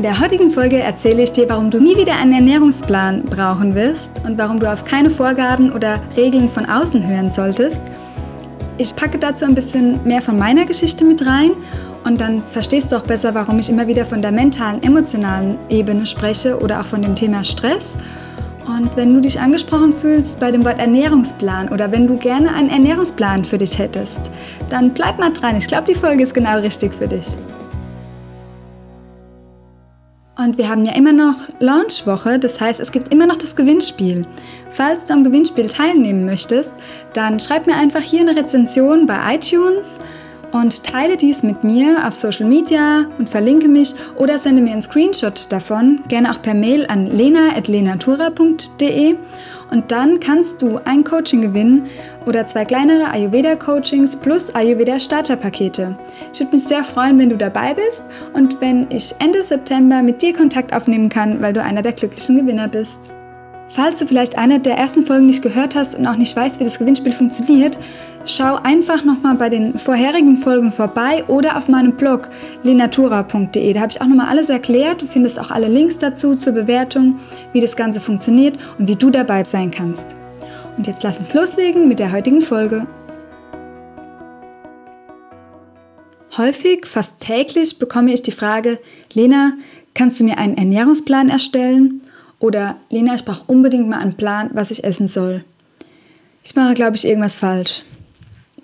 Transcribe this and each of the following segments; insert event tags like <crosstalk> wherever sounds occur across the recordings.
In der heutigen Folge erzähle ich dir, warum du nie wieder einen Ernährungsplan brauchen wirst und warum du auf keine Vorgaben oder Regeln von außen hören solltest. Ich packe dazu ein bisschen mehr von meiner Geschichte mit rein und dann verstehst du auch besser, warum ich immer wieder von der mentalen, emotionalen Ebene spreche oder auch von dem Thema Stress. Und wenn du dich angesprochen fühlst bei dem Wort Ernährungsplan oder wenn du gerne einen Ernährungsplan für dich hättest, dann bleib mal dran. Ich glaube, die Folge ist genau richtig für dich. Und wir haben ja immer noch Launchwoche, das heißt, es gibt immer noch das Gewinnspiel. Falls du am Gewinnspiel teilnehmen möchtest, dann schreib mir einfach hier eine Rezension bei iTunes und teile dies mit mir auf Social Media und verlinke mich oder sende mir einen Screenshot davon, gerne auch per Mail an lena.lenatura.de und dann kannst du ein Coaching gewinnen oder zwei kleinere Ayurveda-Coachings plus Ayurveda-Starterpakete. Ich würde mich sehr freuen, wenn du dabei bist und wenn ich Ende September mit dir Kontakt aufnehmen kann, weil du einer der glücklichen Gewinner bist. Falls du vielleicht eine der ersten Folgen nicht gehört hast und auch nicht weißt, wie das Gewinnspiel funktioniert, schau einfach nochmal bei den vorherigen Folgen vorbei oder auf meinem Blog lenatura.de. Da habe ich auch nochmal alles erklärt. Du findest auch alle Links dazu zur Bewertung, wie das Ganze funktioniert und wie du dabei sein kannst. Und jetzt lass uns loslegen mit der heutigen Folge. Häufig, fast täglich, bekomme ich die Frage, Lena, kannst du mir einen Ernährungsplan erstellen? Oder Lena, ich brauche unbedingt mal einen Plan, was ich essen soll. Ich mache, glaube ich, irgendwas falsch.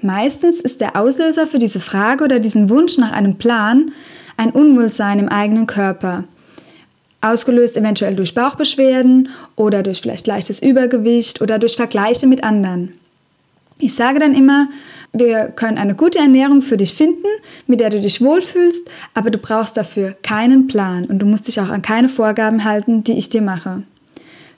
Meistens ist der Auslöser für diese Frage oder diesen Wunsch nach einem Plan ein Unwohlsein im eigenen Körper. Ausgelöst eventuell durch Bauchbeschwerden oder durch vielleicht leichtes Übergewicht oder durch Vergleiche mit anderen. Ich sage dann immer, wir können eine gute Ernährung für dich finden, mit der du dich wohlfühlst, aber du brauchst dafür keinen Plan und du musst dich auch an keine Vorgaben halten, die ich dir mache.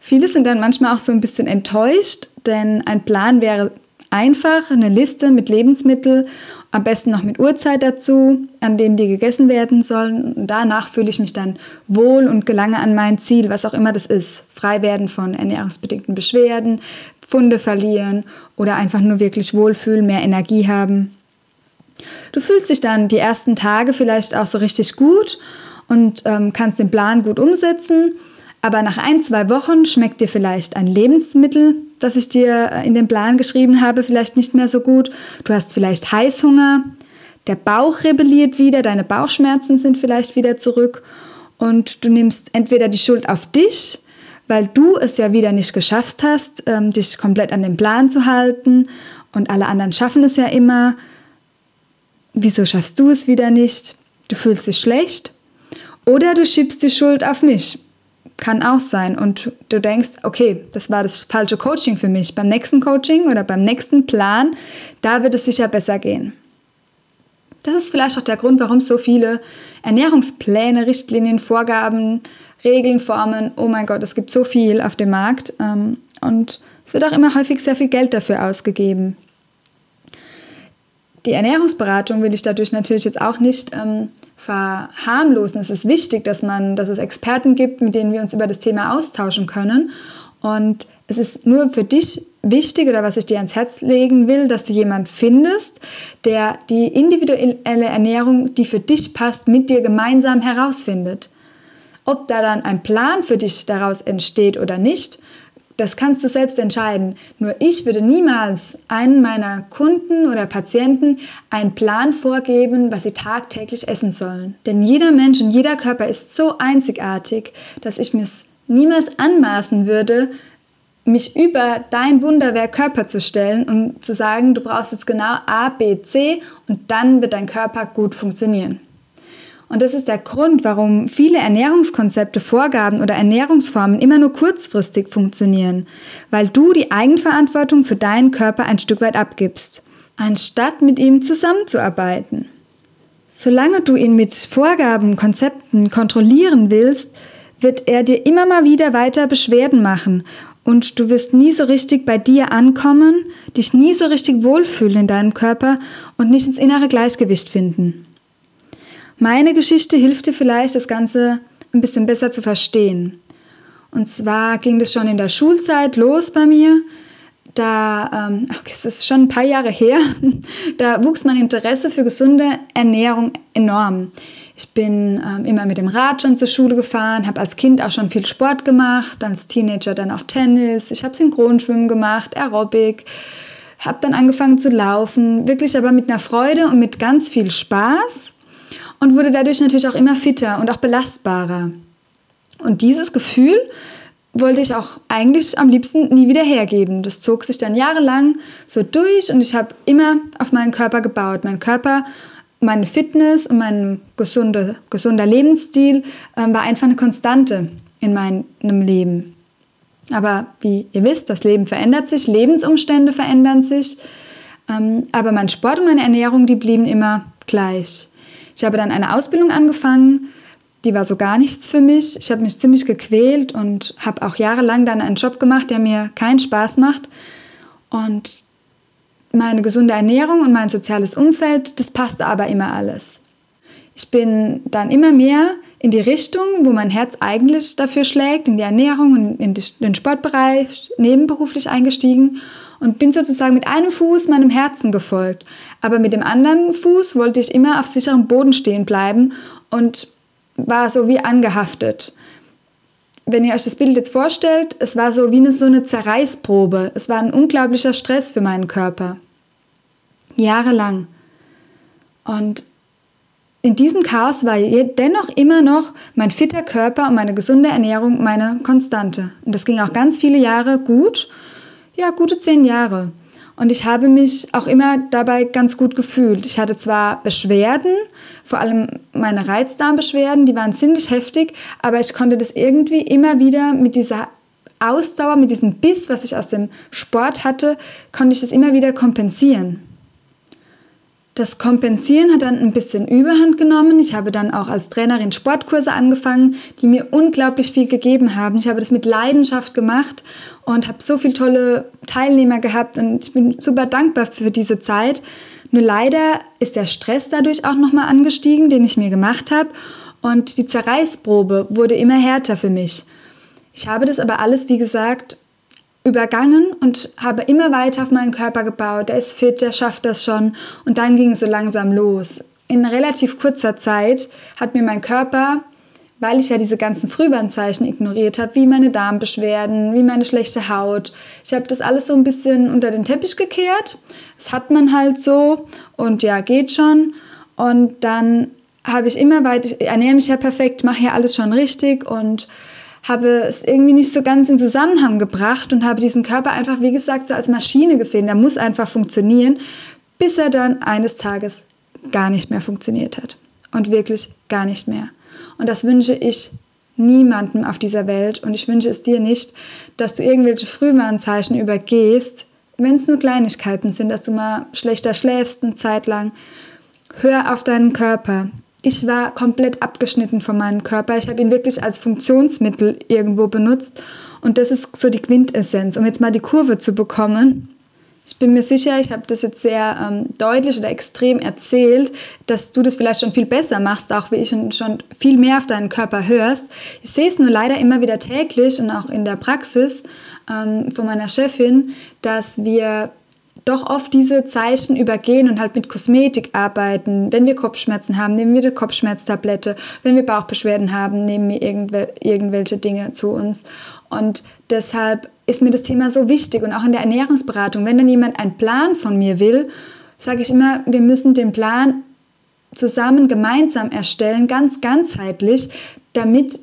Viele sind dann manchmal auch so ein bisschen enttäuscht, denn ein Plan wäre einfach eine Liste mit Lebensmitteln, am besten noch mit Uhrzeit dazu, an denen die gegessen werden sollen. Und danach fühle ich mich dann wohl und gelange an mein Ziel, was auch immer das ist. Frei werden von ernährungsbedingten Beschwerden, Funde verlieren oder einfach nur wirklich wohlfühlen, mehr Energie haben. Du fühlst dich dann die ersten Tage vielleicht auch so richtig gut und ähm, kannst den Plan gut umsetzen, aber nach ein, zwei Wochen schmeckt dir vielleicht ein Lebensmittel, das ich dir äh, in den Plan geschrieben habe, vielleicht nicht mehr so gut. Du hast vielleicht Heißhunger, der Bauch rebelliert wieder, deine Bauchschmerzen sind vielleicht wieder zurück und du nimmst entweder die Schuld auf dich, weil du es ja wieder nicht geschafft hast, ähm, dich komplett an den Plan zu halten und alle anderen schaffen es ja immer. Wieso schaffst du es wieder nicht? Du fühlst dich schlecht. Oder du schiebst die Schuld auf mich. Kann auch sein. Und du denkst, okay, das war das falsche Coaching für mich. Beim nächsten Coaching oder beim nächsten Plan, da wird es sicher besser gehen. Das ist vielleicht auch der Grund, warum so viele Ernährungspläne, Richtlinien, Vorgaben Regeln, Formen, oh mein Gott, es gibt so viel auf dem Markt ähm, und es wird auch immer häufig sehr viel Geld dafür ausgegeben. Die Ernährungsberatung will ich dadurch natürlich jetzt auch nicht ähm, verharmlosen. Es ist wichtig, dass, man, dass es Experten gibt, mit denen wir uns über das Thema austauschen können. Und es ist nur für dich wichtig oder was ich dir ans Herz legen will, dass du jemanden findest, der die individuelle Ernährung, die für dich passt, mit dir gemeinsam herausfindet. Ob da dann ein Plan für dich daraus entsteht oder nicht, das kannst du selbst entscheiden. Nur ich würde niemals einen meiner Kunden oder Patienten einen Plan vorgeben, was sie tagtäglich essen sollen. Denn jeder Mensch und jeder Körper ist so einzigartig, dass ich mir es niemals anmaßen würde, mich über dein Wunderwerk Körper zu stellen und zu sagen, du brauchst jetzt genau A, B, C und dann wird dein Körper gut funktionieren. Und das ist der Grund, warum viele Ernährungskonzepte, Vorgaben oder Ernährungsformen immer nur kurzfristig funktionieren, weil du die Eigenverantwortung für deinen Körper ein Stück weit abgibst, anstatt mit ihm zusammenzuarbeiten. Solange du ihn mit Vorgaben, Konzepten kontrollieren willst, wird er dir immer mal wieder weiter Beschwerden machen und du wirst nie so richtig bei dir ankommen, dich nie so richtig wohlfühlen in deinem Körper und nicht ins innere Gleichgewicht finden. Meine Geschichte hilft dir vielleicht, das Ganze ein bisschen besser zu verstehen. Und zwar ging das schon in der Schulzeit los bei mir. Da, ähm, <laughs> okay, es ist schon ein paar Jahre her, <laughs> da wuchs mein Interesse für gesunde Ernährung enorm. Ich bin ähm, immer mit dem Rad schon zur Schule gefahren, habe als Kind auch schon viel Sport gemacht, als Teenager dann auch Tennis. Ich habe Synchronschwimmen gemacht, Aerobic, habe dann angefangen zu laufen, wirklich aber mit einer Freude und mit ganz viel Spaß und wurde dadurch natürlich auch immer fitter und auch belastbarer. Und dieses Gefühl wollte ich auch eigentlich am liebsten nie wieder hergeben. Das zog sich dann jahrelang so durch und ich habe immer auf meinen Körper gebaut. Mein Körper meine Fitness und mein gesunde, gesunder Lebensstil äh, war einfach eine Konstante in meinem Leben. Aber wie ihr wisst, das Leben verändert sich, Lebensumstände verändern sich. Ähm, aber mein Sport und meine Ernährung, die blieben immer gleich. Ich habe dann eine Ausbildung angefangen, die war so gar nichts für mich. Ich habe mich ziemlich gequält und habe auch jahrelang dann einen Job gemacht, der mir keinen Spaß macht. Und meine gesunde Ernährung und mein soziales Umfeld, das passte aber immer alles. Ich bin dann immer mehr in die Richtung, wo mein Herz eigentlich dafür schlägt, in die Ernährung und in den Sportbereich nebenberuflich eingestiegen und bin sozusagen mit einem Fuß meinem Herzen gefolgt. Aber mit dem anderen Fuß wollte ich immer auf sicherem Boden stehen bleiben und war so wie angehaftet. Wenn ihr euch das Bild jetzt vorstellt, es war so wie eine, so eine Zerreißprobe. Es war ein unglaublicher Stress für meinen Körper jahrelang. Und in diesem Chaos war dennoch immer noch mein fitter Körper und meine gesunde Ernährung meine Konstante. Und das ging auch ganz viele Jahre gut, ja, gute zehn Jahre. Und ich habe mich auch immer dabei ganz gut gefühlt. Ich hatte zwar Beschwerden, vor allem meine Reizdarmbeschwerden, die waren ziemlich heftig, aber ich konnte das irgendwie immer wieder mit dieser Ausdauer, mit diesem Biss, was ich aus dem Sport hatte, konnte ich das immer wieder kompensieren. Das Kompensieren hat dann ein bisschen Überhand genommen. Ich habe dann auch als Trainerin Sportkurse angefangen, die mir unglaublich viel gegeben haben. Ich habe das mit Leidenschaft gemacht und habe so viele tolle Teilnehmer gehabt und ich bin super dankbar für diese Zeit. Nur leider ist der Stress dadurch auch nochmal angestiegen, den ich mir gemacht habe und die Zerreißprobe wurde immer härter für mich. Ich habe das aber alles, wie gesagt, übergangen und habe immer weiter auf meinen Körper gebaut. Der ist fit, der schafft das schon. Und dann ging es so langsam los. In relativ kurzer Zeit hat mir mein Körper, weil ich ja diese ganzen Frühwarnzeichen ignoriert habe, wie meine Darmbeschwerden, wie meine schlechte Haut, ich habe das alles so ein bisschen unter den Teppich gekehrt. Das hat man halt so und ja, geht schon. Und dann habe ich immer weiter, ich ernähre mich ja perfekt, mache ja alles schon richtig und habe es irgendwie nicht so ganz in Zusammenhang gebracht und habe diesen Körper einfach, wie gesagt, so als Maschine gesehen. Der muss einfach funktionieren, bis er dann eines Tages gar nicht mehr funktioniert hat. Und wirklich gar nicht mehr. Und das wünsche ich niemandem auf dieser Welt und ich wünsche es dir nicht, dass du irgendwelche Frühwarnzeichen übergehst, wenn es nur Kleinigkeiten sind, dass du mal schlechter schläfst eine Zeit lang. Hör auf deinen Körper ich war komplett abgeschnitten von meinem Körper. Ich habe ihn wirklich als Funktionsmittel irgendwo benutzt. Und das ist so die Quintessenz, um jetzt mal die Kurve zu bekommen. Ich bin mir sicher, ich habe das jetzt sehr ähm, deutlich oder extrem erzählt, dass du das vielleicht schon viel besser machst, auch wie ich schon viel mehr auf deinen Körper hörst. Ich sehe es nur leider immer wieder täglich und auch in der Praxis ähm, von meiner Chefin, dass wir doch oft diese Zeichen übergehen und halt mit Kosmetik arbeiten. Wenn wir Kopfschmerzen haben, nehmen wir eine Kopfschmerztablette. Wenn wir Bauchbeschwerden haben, nehmen wir irgendwel irgendwelche Dinge zu uns. Und deshalb ist mir das Thema so wichtig und auch in der Ernährungsberatung. Wenn dann jemand einen Plan von mir will, sage ich immer, wir müssen den Plan zusammen gemeinsam erstellen, ganz ganzheitlich, damit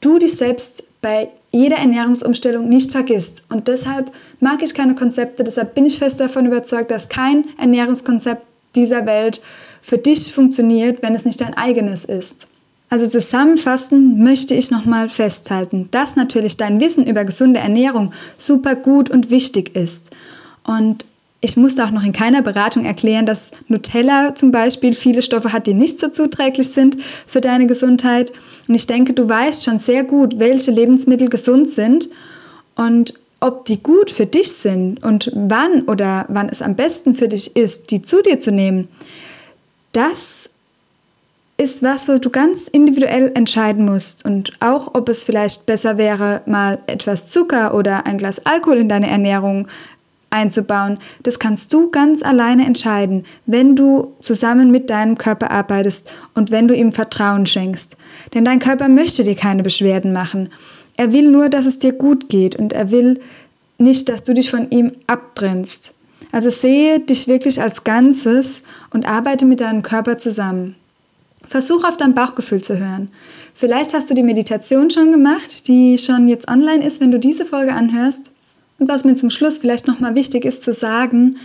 du dich selbst bei jeder Ernährungsumstellung nicht vergisst. Und deshalb mag ich keine Konzepte, deshalb bin ich fest davon überzeugt, dass kein Ernährungskonzept dieser Welt für dich funktioniert, wenn es nicht dein eigenes ist. Also zusammenfassend möchte ich nochmal festhalten, dass natürlich dein Wissen über gesunde Ernährung super gut und wichtig ist. Und ich musste auch noch in keiner Beratung erklären, dass Nutella zum Beispiel viele Stoffe hat, die nicht so zuträglich sind für deine Gesundheit. Und ich denke, du weißt schon sehr gut, welche Lebensmittel gesund sind und ob die gut für dich sind und wann oder wann es am besten für dich ist, die zu dir zu nehmen. Das ist was, wo du ganz individuell entscheiden musst. Und auch, ob es vielleicht besser wäre, mal etwas Zucker oder ein Glas Alkohol in deine Ernährung einzubauen, das kannst du ganz alleine entscheiden, wenn du zusammen mit deinem Körper arbeitest und wenn du ihm Vertrauen schenkst. Denn dein Körper möchte dir keine Beschwerden machen. Er will nur, dass es dir gut geht und er will nicht, dass du dich von ihm abtrennst. Also sehe dich wirklich als Ganzes und arbeite mit deinem Körper zusammen. Versuch auf dein Bauchgefühl zu hören. Vielleicht hast du die Meditation schon gemacht, die schon jetzt online ist, wenn du diese Folge anhörst. Und was mir zum Schluss vielleicht nochmal wichtig ist zu sagen,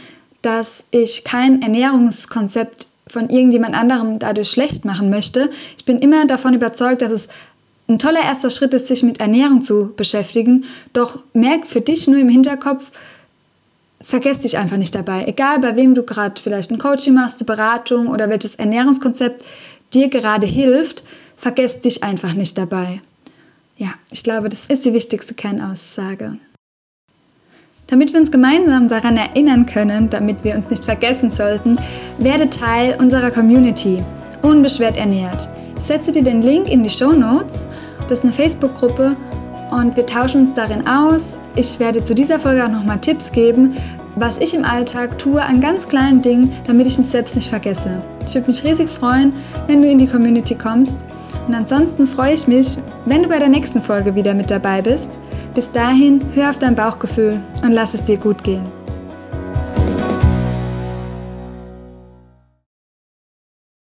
dass ich kein Ernährungskonzept von irgendjemand anderem dadurch schlecht machen möchte. Ich bin immer davon überzeugt, dass es ein toller erster Schritt ist, sich mit Ernährung zu beschäftigen. Doch merk für dich nur im Hinterkopf, vergesst dich einfach nicht dabei. Egal bei wem du gerade vielleicht ein Coaching machst, eine Beratung oder welches Ernährungskonzept dir gerade hilft, vergesst dich einfach nicht dabei. Ja, ich glaube, das ist die wichtigste Kernaussage. Damit wir uns gemeinsam daran erinnern können, damit wir uns nicht vergessen sollten, werde Teil unserer Community. Unbeschwert ernährt. Ich setze dir den Link in die Show Notes. Das ist eine Facebook-Gruppe und wir tauschen uns darin aus. Ich werde zu dieser Folge auch nochmal Tipps geben, was ich im Alltag tue an ganz kleinen Dingen, damit ich mich selbst nicht vergesse. Ich würde mich riesig freuen, wenn du in die Community kommst. Und ansonsten freue ich mich, wenn du bei der nächsten Folge wieder mit dabei bist. Bis dahin, hör auf dein Bauchgefühl und lass es dir gut gehen.